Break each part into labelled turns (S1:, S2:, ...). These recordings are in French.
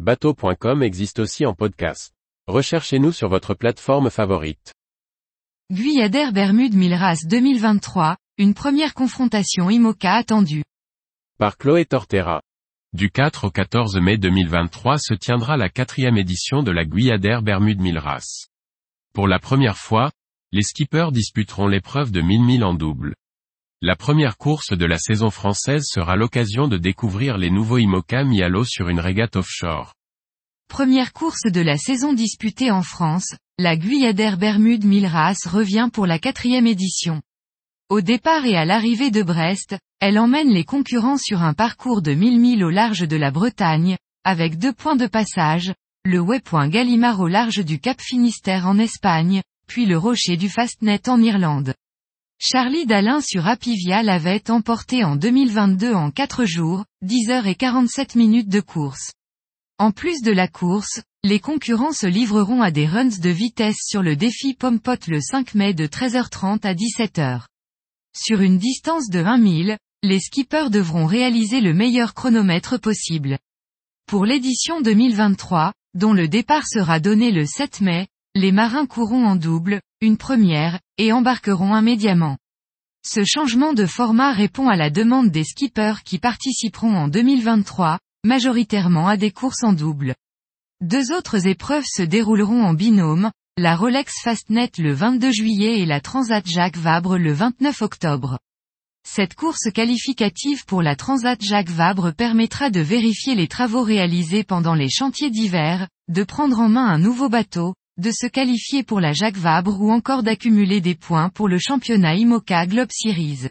S1: Bateau.com existe aussi en podcast. Recherchez-nous sur votre plateforme favorite.
S2: Guyadère Bermude Milras 2023, une première confrontation IMOCA attendue.
S1: Par Chloé Tortera.
S3: Du 4 au 14 mai 2023 se tiendra la quatrième édition de la Guyadère Bermude Milras. Pour la première fois, les skippers disputeront l'épreuve de 1000 milles en double. La première course de la saison française sera l'occasion de découvrir les nouveaux IMOCA mis à l'eau sur une régate offshore.
S2: Première course de la saison disputée en France, la Guyadère Bermude Milras revient pour la quatrième édition. Au départ et à l'arrivée de Brest, elle emmène les concurrents sur un parcours de 1000 milles au large de la Bretagne, avec deux points de passage, le waypoint Gallimard au large du Cap Finistère en Espagne, puis le rocher du Fastnet en Irlande. Charlie Dalin sur Apivia l'avait emporté en 2022 en 4 jours, 10 heures et 47 minutes de course. En plus de la course, les concurrents se livreront à des runs de vitesse sur le défi Pompot le 5 mai de 13h30 à 17h. Sur une distance de 1 mille, les skippers devront réaliser le meilleur chronomètre possible. Pour l'édition 2023, dont le départ sera donné le 7 mai, les marins courront en double, une première, et embarqueront immédiatement. Ce changement de format répond à la demande des skippers qui participeront en 2023, majoritairement à des courses en double. Deux autres épreuves se dérouleront en binôme, la Rolex Fastnet le 22 juillet et la Transat Jacques Vabre le 29 octobre. Cette course qualificative pour la Transat Jacques Vabre permettra de vérifier les travaux réalisés pendant les chantiers d'hiver, de prendre en main un nouveau bateau, de se qualifier pour la Jacques Vabre ou encore d'accumuler des points pour le championnat IMOCA Globe Series.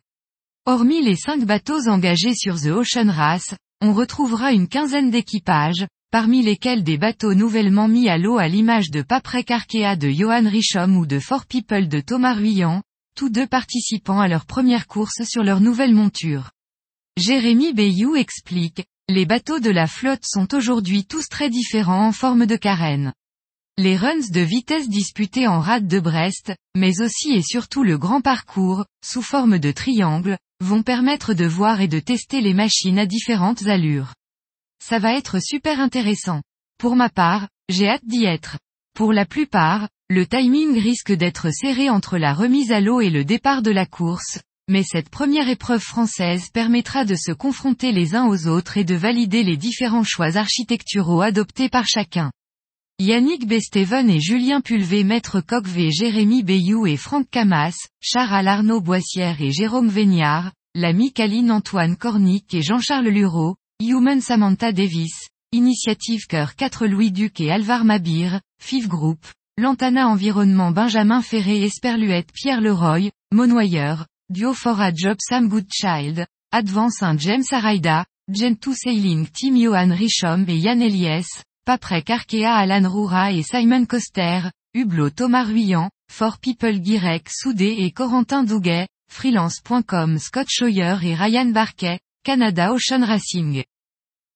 S2: Hormis les cinq bateaux engagés sur The Ocean Race, on retrouvera une quinzaine d'équipages, parmi lesquels des bateaux nouvellement mis à l'eau à l'image de Paprec Arkea de Johan Richom ou de Fort People de Thomas Ruyant, tous deux participant à leur première course sur leur nouvelle monture. Jérémy Bayou explique, les bateaux de la flotte sont aujourd'hui tous très différents en forme de carène. Les runs de vitesse disputés en rade de Brest, mais aussi et surtout le grand parcours, sous forme de triangle, vont permettre de voir et de tester les machines à différentes allures. Ça va être super intéressant. Pour ma part, j'ai hâte d'y être. Pour la plupart, le timing risque d'être serré entre la remise à l'eau et le départ de la course, mais cette première épreuve française permettra de se confronter les uns aux autres et de valider les différents choix architecturaux adoptés par chacun. Yannick Besteven et Julien Pulvé Maître Coqvé Jérémy Bayou et Franck Camas, Charles Arnaud Boissière et Jérôme Véniard, l'ami Caline Antoine Cornic et Jean-Charles Lureau, Human Samantha Davis, Initiative Cœur 4 Louis Duc et Alvar Mabir, FIV Group, Lantana Environnement Benjamin Ferré Esperluette Pierre Leroy, Monoyeur, Duo for a Job Sam Goodchild, Advance Saint James Araida, Gen2 Sailing Team Johan Richom et Yann Eliès, Paprec Arkea Alan Roura et Simon Coster, Hublot Thomas Ruyant, For People Guirec Soudé et Corentin Douguet, freelance.com Scott Scheuer et Ryan Barquet, Canada Ocean Racing.